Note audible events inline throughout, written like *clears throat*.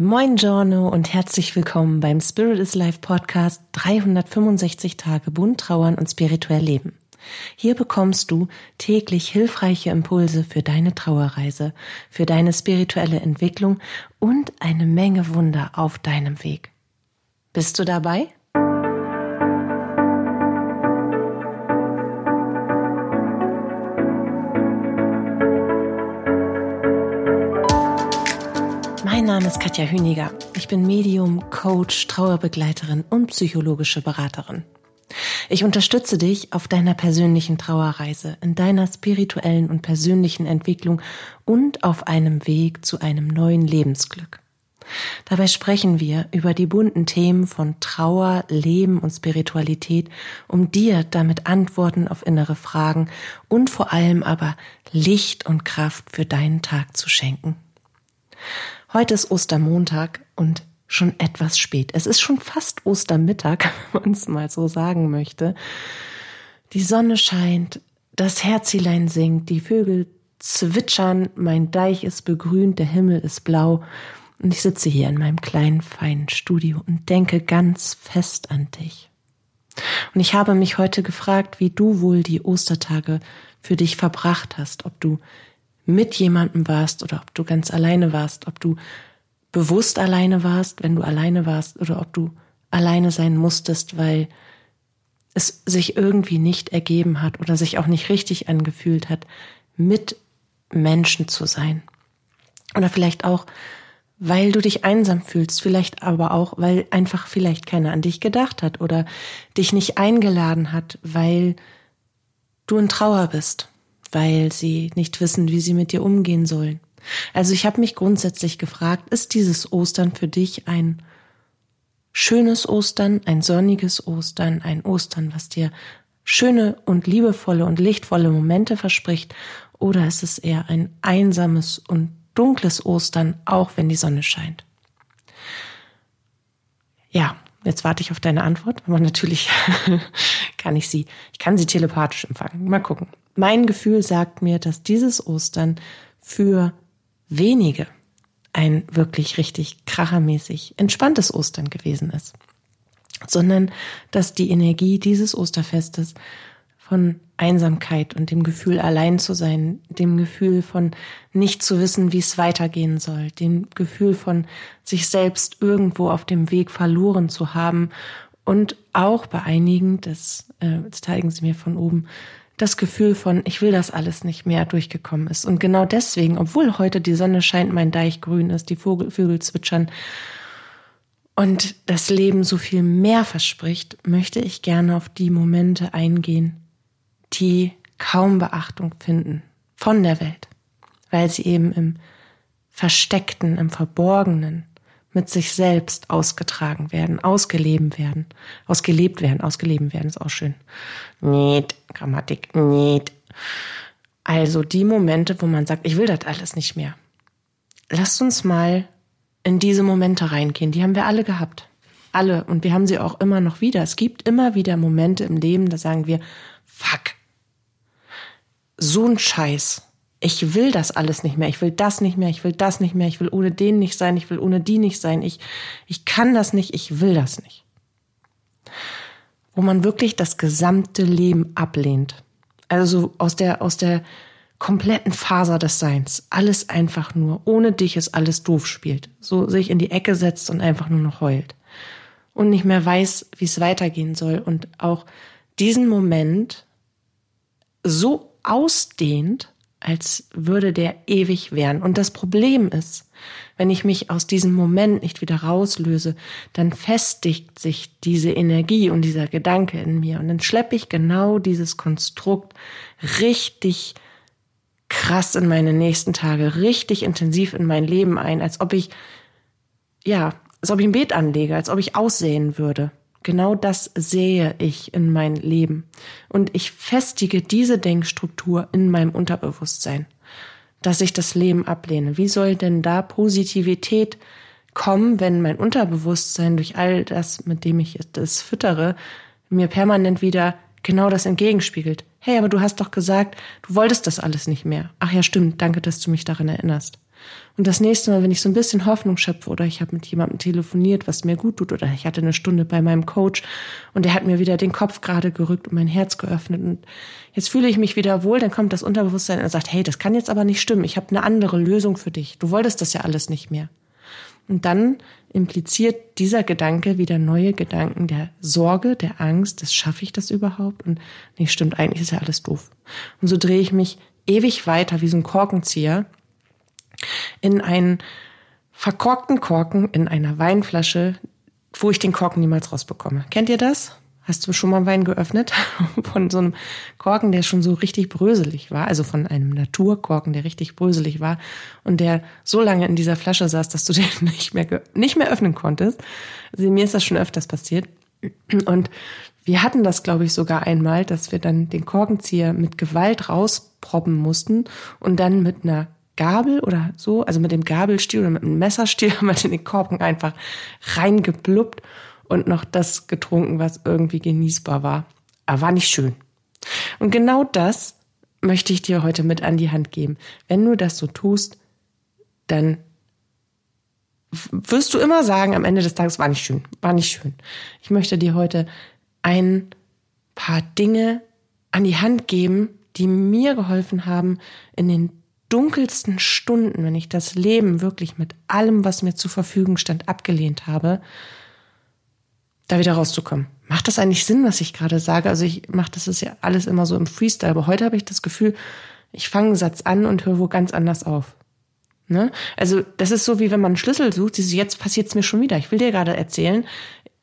Moin Giorno und herzlich willkommen beim Spirit is Life Podcast 365 Tage bunt trauern und spirituell leben. Hier bekommst du täglich hilfreiche Impulse für deine Trauerreise, für deine spirituelle Entwicklung und eine Menge Wunder auf deinem Weg. Bist du dabei? Ist Katja Hüniger. Ich bin Medium, Coach, Trauerbegleiterin und psychologische Beraterin. Ich unterstütze dich auf deiner persönlichen Trauerreise, in deiner spirituellen und persönlichen Entwicklung und auf einem Weg zu einem neuen Lebensglück. Dabei sprechen wir über die bunten Themen von Trauer, Leben und Spiritualität, um dir damit Antworten auf innere Fragen und vor allem aber Licht und Kraft für deinen Tag zu schenken. Heute ist Ostermontag und schon etwas spät. Es ist schon fast Ostermittag, *laughs* wenn man es mal so sagen möchte. Die Sonne scheint, das Herzilein singt, die Vögel zwitschern, mein Deich ist begrünt, der Himmel ist blau und ich sitze hier in meinem kleinen, feinen Studio und denke ganz fest an dich. Und ich habe mich heute gefragt, wie du wohl die Ostertage für dich verbracht hast, ob du mit jemandem warst oder ob du ganz alleine warst, ob du bewusst alleine warst, wenn du alleine warst oder ob du alleine sein musstest, weil es sich irgendwie nicht ergeben hat oder sich auch nicht richtig angefühlt hat, mit Menschen zu sein. Oder vielleicht auch, weil du dich einsam fühlst, vielleicht aber auch, weil einfach vielleicht keiner an dich gedacht hat oder dich nicht eingeladen hat, weil du in Trauer bist weil sie nicht wissen, wie sie mit dir umgehen sollen. Also ich habe mich grundsätzlich gefragt, ist dieses Ostern für dich ein schönes Ostern, ein sonniges Ostern, ein Ostern, was dir schöne und liebevolle und lichtvolle Momente verspricht, oder ist es eher ein einsames und dunkles Ostern, auch wenn die Sonne scheint? Ja, jetzt warte ich auf deine Antwort, aber natürlich *laughs* kann ich sie, ich kann sie telepathisch empfangen. Mal gucken. Mein Gefühl sagt mir, dass dieses Ostern für wenige ein wirklich richtig krachermäßig entspanntes Ostern gewesen ist, sondern dass die Energie dieses Osterfestes von Einsamkeit und dem Gefühl allein zu sein, dem Gefühl von nicht zu wissen, wie es weitergehen soll, dem Gefühl von sich selbst irgendwo auf dem Weg verloren zu haben und auch bei einigen, das, äh, zeigen sie mir von oben, das Gefühl von, ich will das alles nicht mehr durchgekommen ist. Und genau deswegen, obwohl heute die Sonne scheint, mein Deich grün ist, die Vogel, Vögel zwitschern und das Leben so viel mehr verspricht, möchte ich gerne auf die Momente eingehen, die kaum Beachtung finden von der Welt, weil sie eben im Versteckten, im Verborgenen mit sich selbst ausgetragen werden, ausgelebt werden, ausgelebt werden, ausgelebt werden ist auch schön. Nicht, Grammatik, nicht. Also die Momente, wo man sagt, ich will das alles nicht mehr. Lasst uns mal in diese Momente reingehen. Die haben wir alle gehabt. Alle. Und wir haben sie auch immer noch wieder. Es gibt immer wieder Momente im Leben, da sagen wir, fuck. So ein Scheiß ich will das alles nicht mehr, ich will das nicht mehr, ich will das nicht mehr, ich will ohne den nicht sein, ich will ohne die nicht sein, ich, ich kann das nicht, ich will das nicht. Wo man wirklich das gesamte Leben ablehnt. Also aus der, aus der kompletten Faser des Seins. Alles einfach nur, ohne dich ist alles doof spielt. So sich in die Ecke setzt und einfach nur noch heult. Und nicht mehr weiß, wie es weitergehen soll und auch diesen Moment so ausdehnt, als würde der ewig währen. Und das Problem ist, wenn ich mich aus diesem Moment nicht wieder rauslöse, dann festigt sich diese Energie und dieser Gedanke in mir. Und dann schleppe ich genau dieses Konstrukt richtig krass in meine nächsten Tage, richtig intensiv in mein Leben ein, als ob ich, ja, als ob ich ein Beet anlege, als ob ich aussehen würde. Genau das sehe ich in mein Leben. Und ich festige diese Denkstruktur in meinem Unterbewusstsein, dass ich das Leben ablehne. Wie soll denn da Positivität kommen, wenn mein Unterbewusstsein durch all das, mit dem ich das füttere, mir permanent wieder genau das entgegenspiegelt? Hey, aber du hast doch gesagt, du wolltest das alles nicht mehr. Ach ja, stimmt, danke, dass du mich daran erinnerst. Und das nächste Mal, wenn ich so ein bisschen Hoffnung schöpfe oder ich habe mit jemandem telefoniert, was mir gut tut, oder ich hatte eine Stunde bei meinem Coach und der hat mir wieder den Kopf gerade gerückt und mein Herz geöffnet und jetzt fühle ich mich wieder wohl, dann kommt das Unterbewusstsein und sagt, hey, das kann jetzt aber nicht stimmen, ich habe eine andere Lösung für dich. Du wolltest das ja alles nicht mehr. Und dann impliziert dieser Gedanke wieder neue Gedanken der Sorge, der Angst, das schaffe ich das überhaupt? Und nee, stimmt, eigentlich ist ja alles doof. Und so drehe ich mich ewig weiter wie so ein Korkenzieher in einen verkorkten Korken in einer Weinflasche, wo ich den Korken niemals rausbekomme. Kennt ihr das? Hast du schon mal Wein geöffnet? *laughs* Von so einem Korken, der schon so richtig bröselig war, also von einem Naturkorken, der richtig bröselig war und der so lange in dieser Flasche saß, dass du *laughs* den nicht mehr, nicht mehr öffnen konntest. Also mir ist das schon öfters passiert. Und wir hatten das, glaube ich, sogar einmal, dass wir dann den Korkenzieher mit Gewalt rausproppen mussten und dann mit einer Gabel oder so, also mit dem Gabelstiel oder mit dem Messerstiel *laughs* haben wir in den Korken einfach reingeblubbt und noch das getrunken, was irgendwie genießbar war. Aber war nicht schön. Und genau das möchte ich dir heute mit an die Hand geben. Wenn du das so tust, dann wirst du immer sagen, am Ende des Tages war nicht schön, war nicht schön. Ich möchte dir heute ein paar Dinge an die Hand geben, die mir geholfen haben, in den dunkelsten Stunden, wenn ich das Leben wirklich mit allem, was mir zur Verfügung stand, abgelehnt habe, da wieder rauszukommen. Macht das eigentlich Sinn, was ich gerade sage? Also ich mache das ist ja alles immer so im Freestyle, aber heute habe ich das Gefühl, ich fange einen Satz an und höre wo ganz anders auf. Ne? Also das ist so wie wenn man einen Schlüssel sucht. Siehst du, jetzt passiert es mir schon wieder. Ich will dir gerade erzählen,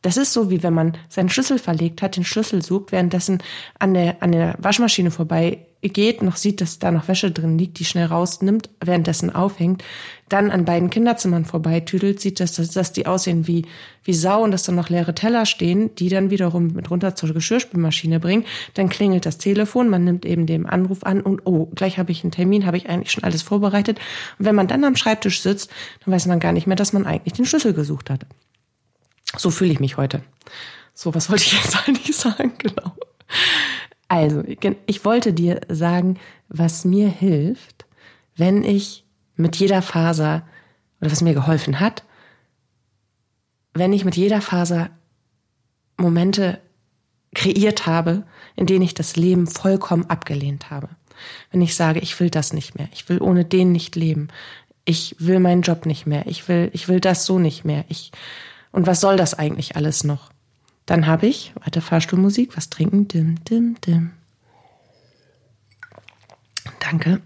das ist so, wie wenn man seinen Schlüssel verlegt hat, den Schlüssel sucht, währenddessen an der, an der Waschmaschine vorbei geht, noch sieht, dass da noch Wäsche drin liegt, die schnell rausnimmt, währenddessen aufhängt, dann an beiden Kinderzimmern vorbeitüdelt, sieht, dass, dass, dass die aussehen wie, wie Sau und dass da noch leere Teller stehen, die dann wiederum mit runter zur Geschirrspülmaschine bringen. Dann klingelt das Telefon, man nimmt eben den Anruf an und oh, gleich habe ich einen Termin, habe ich eigentlich schon alles vorbereitet. Und wenn man dann am Schreibtisch sitzt, dann weiß man gar nicht mehr, dass man eigentlich den Schlüssel gesucht hat. So fühle ich mich heute. So, was wollte ich jetzt *laughs* eigentlich sagen? Genau. Also, ich wollte dir sagen, was mir hilft, wenn ich mit jeder Faser, oder was mir geholfen hat, wenn ich mit jeder Faser Momente kreiert habe, in denen ich das Leben vollkommen abgelehnt habe. Wenn ich sage, ich will das nicht mehr, ich will ohne den nicht leben, ich will meinen Job nicht mehr, ich will, ich will das so nicht mehr, ich und was soll das eigentlich alles noch? Dann habe ich, weiter Fahrstuhlmusik, was trinken, dim, dim, dim. Danke.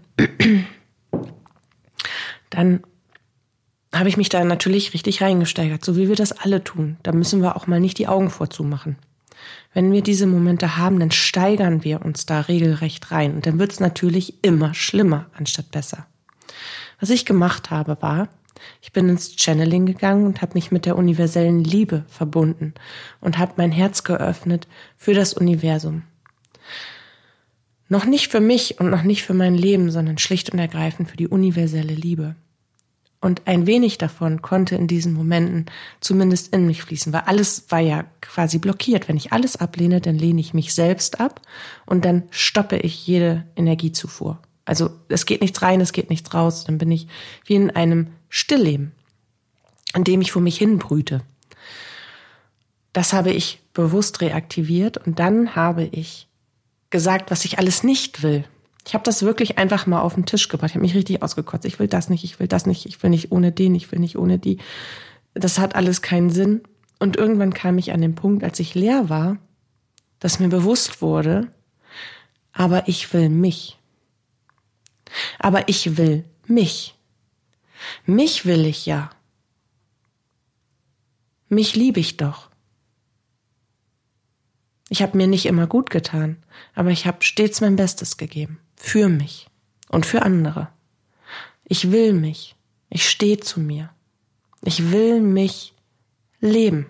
Dann habe ich mich da natürlich richtig reingesteigert, so wie wir das alle tun. Da müssen wir auch mal nicht die Augen vorzumachen. Wenn wir diese Momente haben, dann steigern wir uns da regelrecht rein und dann wird es natürlich immer schlimmer anstatt besser. Was ich gemacht habe, war, ich bin ins Channeling gegangen und habe mich mit der universellen Liebe verbunden und habe mein Herz geöffnet für das Universum. Noch nicht für mich und noch nicht für mein Leben, sondern schlicht und ergreifend für die universelle Liebe. Und ein wenig davon konnte in diesen Momenten zumindest in mich fließen, weil alles war ja quasi blockiert. Wenn ich alles ablehne, dann lehne ich mich selbst ab und dann stoppe ich jede Energiezufuhr. Also es geht nichts rein, es geht nichts raus. Dann bin ich wie in einem Stillleben, in dem ich vor mich hin brüte. Das habe ich bewusst reaktiviert und dann habe ich gesagt, was ich alles nicht will. Ich habe das wirklich einfach mal auf den Tisch gebracht. Ich habe mich richtig ausgekotzt. Ich will das nicht, ich will das nicht, ich will nicht ohne den, ich will nicht ohne die. Das hat alles keinen Sinn. Und irgendwann kam ich an den Punkt, als ich leer war, dass mir bewusst wurde, aber ich will mich. Aber ich will mich. Mich will ich ja. Mich liebe ich doch. Ich habe mir nicht immer gut getan, aber ich habe stets mein Bestes gegeben. Für mich und für andere. Ich will mich. Ich stehe zu mir. Ich will mich leben.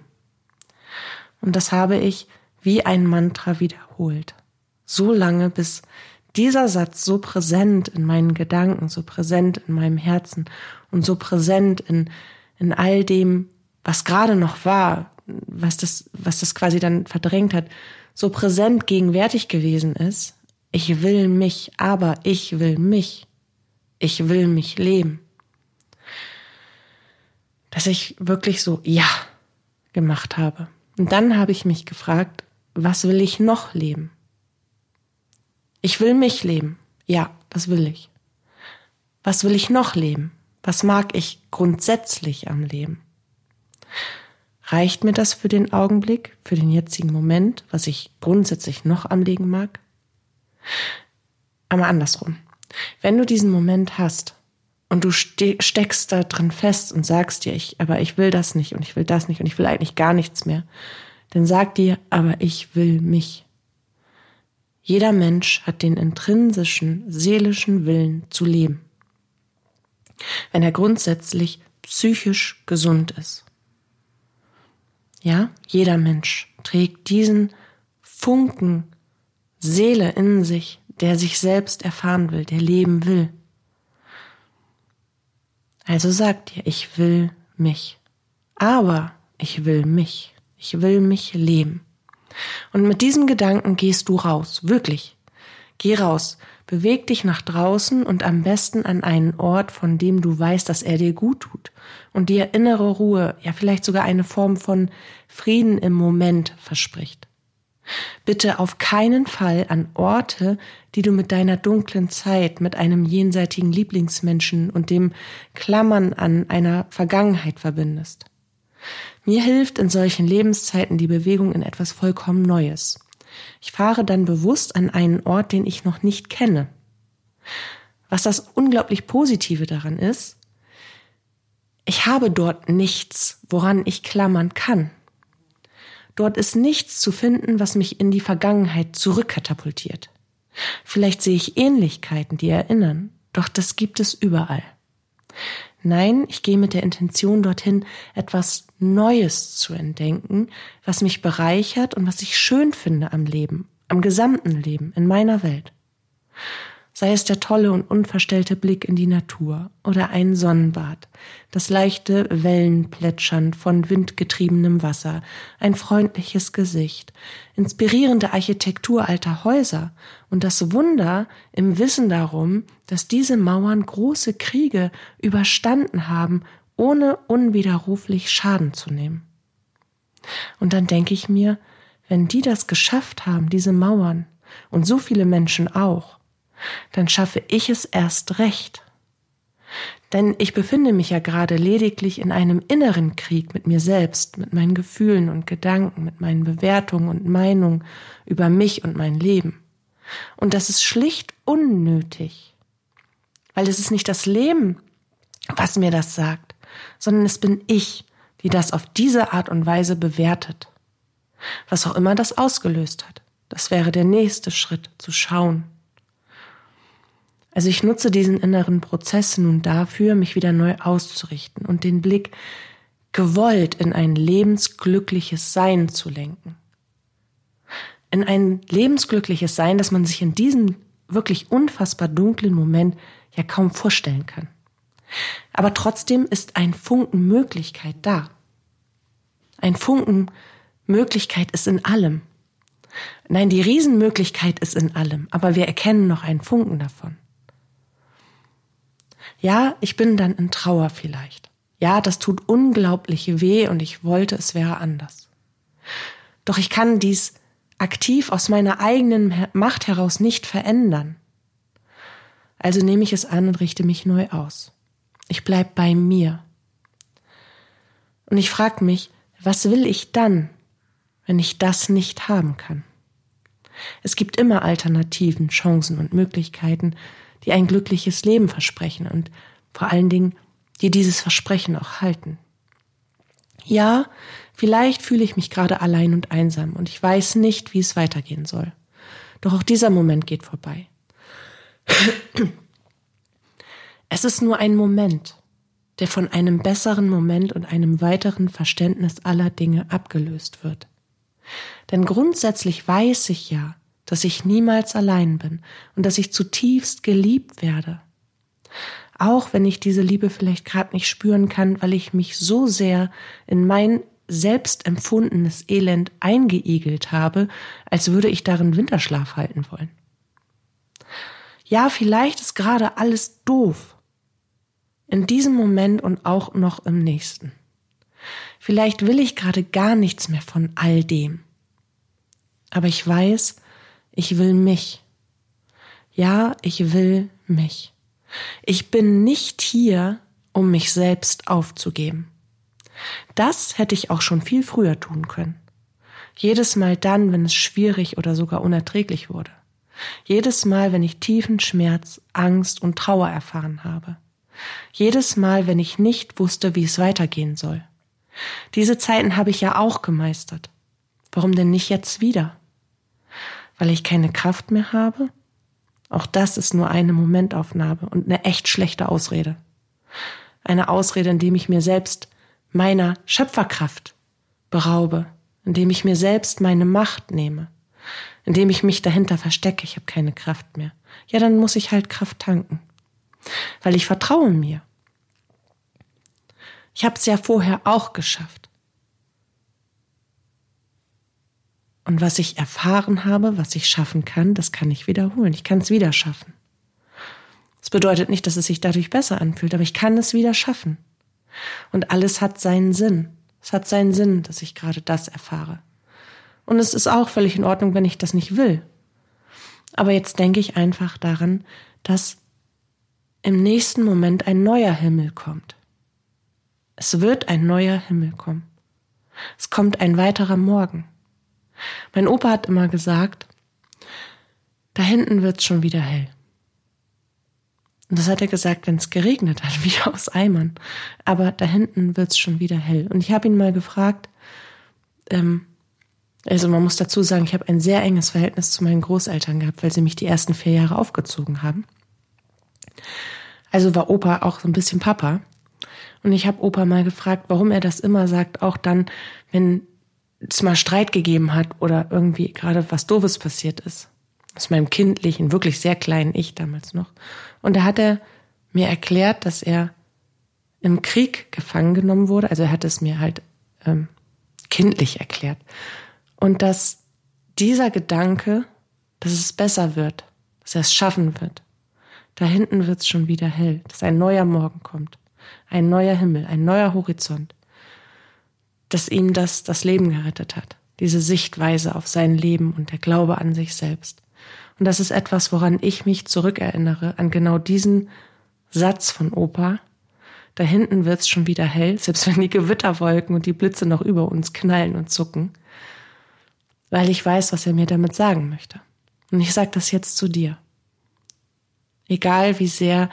Und das habe ich wie ein Mantra wiederholt. So lange, bis dieser Satz so präsent in meinen Gedanken, so präsent in meinem Herzen und so präsent in, in all dem, was gerade noch war, was das, was das quasi dann verdrängt hat, so präsent gegenwärtig gewesen ist. Ich will mich, aber ich will mich. Ich will mich leben. dass ich wirklich so ja gemacht habe. Und dann habe ich mich gefragt, was will ich noch leben? Ich will mich leben. Ja, das will ich. Was will ich noch leben? Was mag ich grundsätzlich am Leben? Reicht mir das für den Augenblick, für den jetzigen Moment, was ich grundsätzlich noch am Leben mag? Aber andersrum. Wenn du diesen Moment hast und du steckst da drin fest und sagst dir, ich, aber ich will das nicht und ich will das nicht und ich will eigentlich gar nichts mehr, dann sag dir, aber ich will mich. Jeder Mensch hat den intrinsischen, seelischen Willen zu leben. Wenn er grundsätzlich psychisch gesund ist. Ja, jeder Mensch trägt diesen Funken Seele in sich, der sich selbst erfahren will, der leben will. Also sagt dir, ich will mich. Aber ich will mich. Ich will mich leben. Und mit diesem Gedanken gehst du raus, wirklich. Geh raus, beweg dich nach draußen und am besten an einen Ort, von dem du weißt, dass er dir gut tut und dir innere Ruhe, ja vielleicht sogar eine Form von Frieden im Moment verspricht. Bitte auf keinen Fall an Orte, die du mit deiner dunklen Zeit, mit einem jenseitigen Lieblingsmenschen und dem Klammern an einer Vergangenheit verbindest. Mir hilft in solchen Lebenszeiten die Bewegung in etwas vollkommen Neues. Ich fahre dann bewusst an einen Ort, den ich noch nicht kenne. Was das unglaublich Positive daran ist, ich habe dort nichts, woran ich klammern kann. Dort ist nichts zu finden, was mich in die Vergangenheit zurückkatapultiert. Vielleicht sehe ich Ähnlichkeiten, die erinnern, doch das gibt es überall. Nein, ich gehe mit der Intention dorthin, etwas Neues zu entdenken, was mich bereichert und was ich schön finde am Leben, am gesamten Leben, in meiner Welt sei es der tolle und unverstellte Blick in die Natur oder ein Sonnenbad, das leichte Wellenplätschern von windgetriebenem Wasser, ein freundliches Gesicht, inspirierende Architektur alter Häuser und das Wunder im Wissen darum, dass diese Mauern große Kriege überstanden haben, ohne unwiderruflich Schaden zu nehmen. Und dann denke ich mir, wenn die das geschafft haben, diese Mauern, und so viele Menschen auch, dann schaffe ich es erst recht. Denn ich befinde mich ja gerade lediglich in einem inneren Krieg mit mir selbst, mit meinen Gefühlen und Gedanken, mit meinen Bewertungen und Meinungen über mich und mein Leben. Und das ist schlicht unnötig. Weil es ist nicht das Leben, was mir das sagt, sondern es bin ich, die das auf diese Art und Weise bewertet. Was auch immer das ausgelöst hat. Das wäre der nächste Schritt, zu schauen, also ich nutze diesen inneren Prozess nun dafür, mich wieder neu auszurichten und den Blick gewollt in ein lebensglückliches Sein zu lenken. In ein lebensglückliches Sein, das man sich in diesem wirklich unfassbar dunklen Moment ja kaum vorstellen kann. Aber trotzdem ist ein Funken Möglichkeit da. Ein Funken Möglichkeit ist in allem. Nein, die Riesenmöglichkeit ist in allem, aber wir erkennen noch einen Funken davon. Ja, ich bin dann in Trauer vielleicht. Ja, das tut unglaublich weh und ich wollte, es wäre anders. Doch ich kann dies aktiv aus meiner eigenen Macht heraus nicht verändern. Also nehme ich es an und richte mich neu aus. Ich bleib bei mir. Und ich frage mich, was will ich dann, wenn ich das nicht haben kann? Es gibt immer Alternativen, Chancen und Möglichkeiten, die ein glückliches Leben versprechen und vor allen Dingen, die dieses Versprechen auch halten. Ja, vielleicht fühle ich mich gerade allein und einsam und ich weiß nicht, wie es weitergehen soll. Doch auch dieser Moment geht vorbei. *clears throat* Es ist nur ein Moment, der von einem besseren Moment und einem weiteren Verständnis aller Dinge abgelöst wird. Denn grundsätzlich weiß ich ja, dass ich niemals allein bin und dass ich zutiefst geliebt werde. Auch wenn ich diese Liebe vielleicht gerade nicht spüren kann, weil ich mich so sehr in mein selbst empfundenes Elend eingeigelt habe, als würde ich darin Winterschlaf halten wollen. Ja, vielleicht ist gerade alles doof. In diesem Moment und auch noch im nächsten. Vielleicht will ich gerade gar nichts mehr von all dem. Aber ich weiß, ich will mich. Ja, ich will mich. Ich bin nicht hier, um mich selbst aufzugeben. Das hätte ich auch schon viel früher tun können. Jedes Mal dann, wenn es schwierig oder sogar unerträglich wurde. Jedes Mal, wenn ich tiefen Schmerz, Angst und Trauer erfahren habe. Jedes Mal, wenn ich nicht wusste, wie es weitergehen soll. Diese Zeiten habe ich ja auch gemeistert. Warum denn nicht jetzt wieder? Weil ich keine Kraft mehr habe? Auch das ist nur eine Momentaufnahme und eine echt schlechte Ausrede. Eine Ausrede, indem ich mir selbst meiner Schöpferkraft beraube, indem ich mir selbst meine Macht nehme, indem ich mich dahinter verstecke, ich habe keine Kraft mehr. Ja, dann muss ich halt Kraft tanken, weil ich vertraue mir. Ich habe es ja vorher auch geschafft. Und was ich erfahren habe, was ich schaffen kann, das kann ich wiederholen. Ich kann es wieder schaffen. Das bedeutet nicht, dass es sich dadurch besser anfühlt, aber ich kann es wieder schaffen. Und alles hat seinen Sinn. Es hat seinen Sinn, dass ich gerade das erfahre. Und es ist auch völlig in Ordnung, wenn ich das nicht will. Aber jetzt denke ich einfach daran, dass im nächsten Moment ein neuer Himmel kommt. Es wird ein neuer Himmel kommen. Es kommt ein weiterer Morgen. Mein Opa hat immer gesagt, da hinten wird's schon wieder hell. Und das hat er gesagt, wenn es geregnet hat, *laughs* wie aus Eimern. Aber da hinten wird's schon wieder hell. Und ich habe ihn mal gefragt, ähm, also man muss dazu sagen, ich habe ein sehr enges Verhältnis zu meinen Großeltern gehabt, weil sie mich die ersten vier Jahre aufgezogen haben. Also war Opa auch so ein bisschen Papa. Und ich habe Opa mal gefragt, warum er das immer sagt, auch dann, wenn es mal Streit gegeben hat oder irgendwie gerade was Doofes passiert ist. Aus meinem kindlichen, wirklich sehr kleinen Ich damals noch. Und da hat er mir erklärt, dass er im Krieg gefangen genommen wurde. Also er hat es mir halt ähm, kindlich erklärt. Und dass dieser Gedanke, dass es besser wird, dass er es schaffen wird, da hinten wird es schon wieder hell, dass ein neuer Morgen kommt ein neuer Himmel, ein neuer Horizont, dass ihm das das Leben gerettet hat, diese Sichtweise auf sein Leben und der Glaube an sich selbst. Und das ist etwas, woran ich mich zurückerinnere, an genau diesen Satz von Opa. Da hinten wird's schon wieder hell, selbst wenn die Gewitterwolken und die Blitze noch über uns knallen und zucken, weil ich weiß, was er mir damit sagen möchte. Und ich sage das jetzt zu dir. Egal wie sehr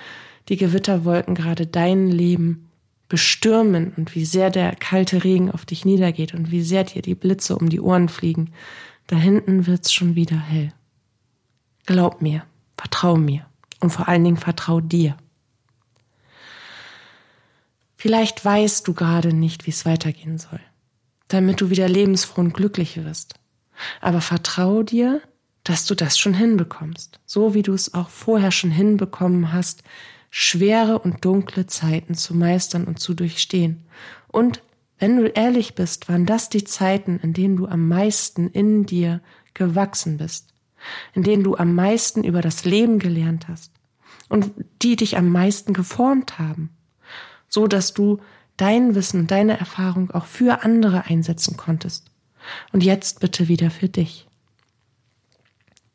die Gewitterwolken gerade dein Leben bestürmen und wie sehr der kalte Regen auf dich niedergeht und wie sehr dir die Blitze um die Ohren fliegen, da hinten wird's schon wieder hell. Glaub mir, vertrau mir und vor allen Dingen vertrau dir. Vielleicht weißt du gerade nicht, wie es weitergehen soll, damit du wieder lebensfroh und glücklich wirst. Aber vertrau dir, dass du das schon hinbekommst, so wie du es auch vorher schon hinbekommen hast, schwere und dunkle Zeiten zu meistern und zu durchstehen. Und wenn du ehrlich bist, waren das die Zeiten, in denen du am meisten in dir gewachsen bist, in denen du am meisten über das Leben gelernt hast und die dich am meisten geformt haben, so dass du dein Wissen und deine Erfahrung auch für andere einsetzen konntest. Und jetzt bitte wieder für dich.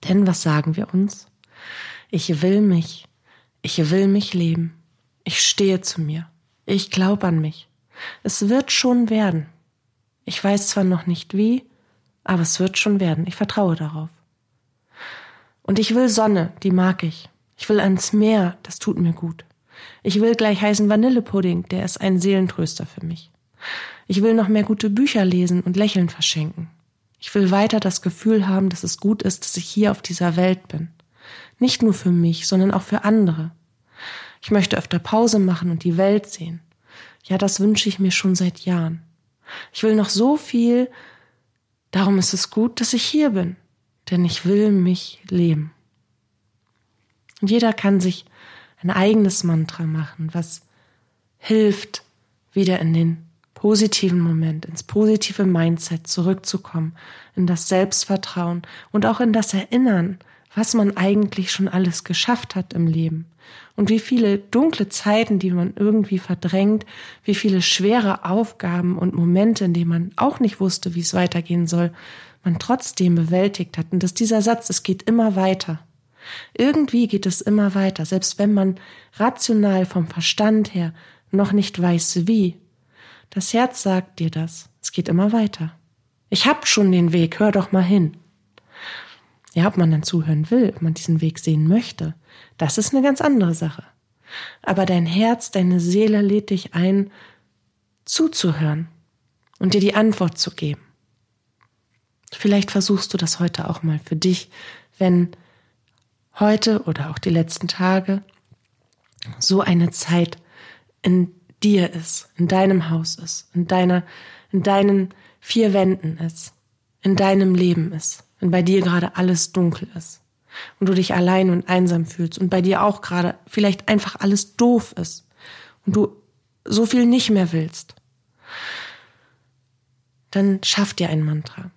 Denn was sagen wir uns? Ich will mich ich will mich leben. Ich stehe zu mir. Ich glaube an mich. Es wird schon werden. Ich weiß zwar noch nicht wie, aber es wird schon werden. Ich vertraue darauf. Und ich will Sonne, die mag ich. Ich will ans Meer, das tut mir gut. Ich will gleich heißen Vanillepudding, der ist ein Seelentröster für mich. Ich will noch mehr gute Bücher lesen und Lächeln verschenken. Ich will weiter das Gefühl haben, dass es gut ist, dass ich hier auf dieser Welt bin. Nicht nur für mich, sondern auch für andere. Ich möchte öfter Pause machen und die Welt sehen. Ja, das wünsche ich mir schon seit Jahren. Ich will noch so viel, darum ist es gut, dass ich hier bin, denn ich will mich leben. Und jeder kann sich ein eigenes Mantra machen, was hilft, wieder in den positiven Moment, ins positive Mindset zurückzukommen, in das Selbstvertrauen und auch in das Erinnern, was man eigentlich schon alles geschafft hat im Leben und wie viele dunkle Zeiten, die man irgendwie verdrängt, wie viele schwere Aufgaben und Momente, in denen man auch nicht wusste, wie es weitergehen soll, man trotzdem bewältigt hat. Und dass dieser Satz, es geht immer weiter. Irgendwie geht es immer weiter, selbst wenn man rational vom Verstand her noch nicht weiß wie. Das Herz sagt dir das. Es geht immer weiter. Ich hab schon den Weg, hör doch mal hin. Ja, ob man dann zuhören will, ob man diesen Weg sehen möchte, das ist eine ganz andere Sache. Aber dein Herz, deine Seele lädt dich ein, zuzuhören und dir die Antwort zu geben. Vielleicht versuchst du das heute auch mal für dich, wenn heute oder auch die letzten Tage so eine Zeit in dir ist, in deinem Haus ist, in deiner, in deinen vier Wänden ist, in deinem Leben ist, wenn bei dir gerade alles dunkel ist und du dich allein und einsam fühlst und bei dir auch gerade vielleicht einfach alles doof ist und du so viel nicht mehr willst, dann schaff dir ein Mantra.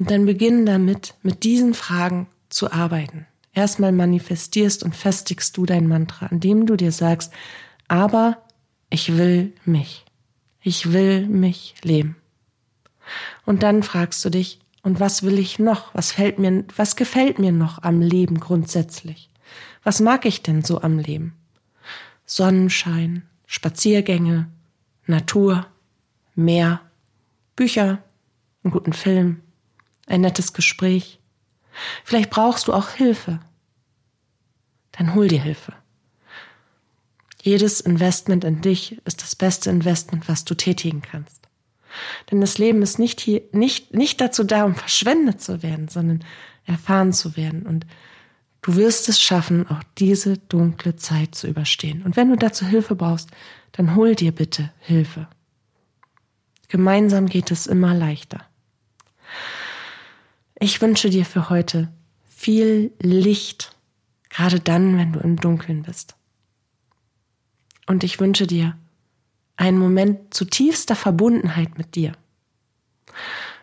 Und dann beginn damit, mit diesen Fragen zu arbeiten. Erstmal manifestierst und festigst du dein Mantra, indem du dir sagst, aber ich will mich. Ich will mich leben. Und dann fragst du dich, und was will ich noch? Was fällt mir, was gefällt mir noch am Leben grundsätzlich? Was mag ich denn so am Leben? Sonnenschein, Spaziergänge, Natur, Meer, Bücher, einen guten Film, ein nettes Gespräch. Vielleicht brauchst du auch Hilfe. Dann hol dir Hilfe. Jedes Investment in dich ist das beste Investment, was du tätigen kannst. Denn das Leben ist nicht hier, nicht, nicht dazu da, um verschwendet zu werden, sondern erfahren zu werden. Und du wirst es schaffen, auch diese dunkle Zeit zu überstehen. Und wenn du dazu Hilfe brauchst, dann hol dir bitte Hilfe. Gemeinsam geht es immer leichter. Ich wünsche dir für heute viel Licht, gerade dann, wenn du im Dunkeln bist. Und ich wünsche dir einen Moment zutiefster Verbundenheit mit dir.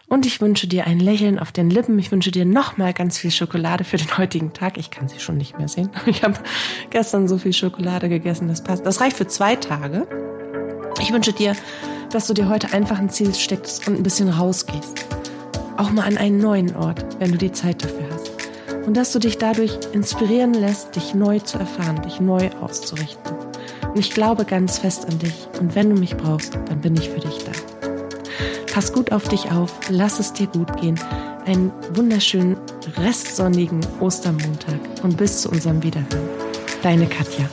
Und ich wünsche dir ein Lächeln auf den Lippen. Ich wünsche dir nochmal ganz viel Schokolade für den heutigen Tag. Ich kann sie schon nicht mehr sehen. *laughs* Ich habe gestern so viel Schokolade gegessen, das passt. Das reicht für zwei Tage. Ich wünsche dir, dass du dir heute einfach ein Ziel steckst und ein bisschen rausgehst. Auch mal an einen neuen Ort, wenn du die Zeit dafür hast. Und dass du dich dadurch inspirieren lässt, dich neu zu erfahren, dich neu auszurichten. Und ich glaube ganz fest an dich. Und wenn du mich brauchst, dann bin ich für dich da. Pass gut auf dich auf, lass es dir gut gehen. Einen wunderschönen restsonnigen Ostermontag und bis zu unserem Wiederhören. Deine Katja.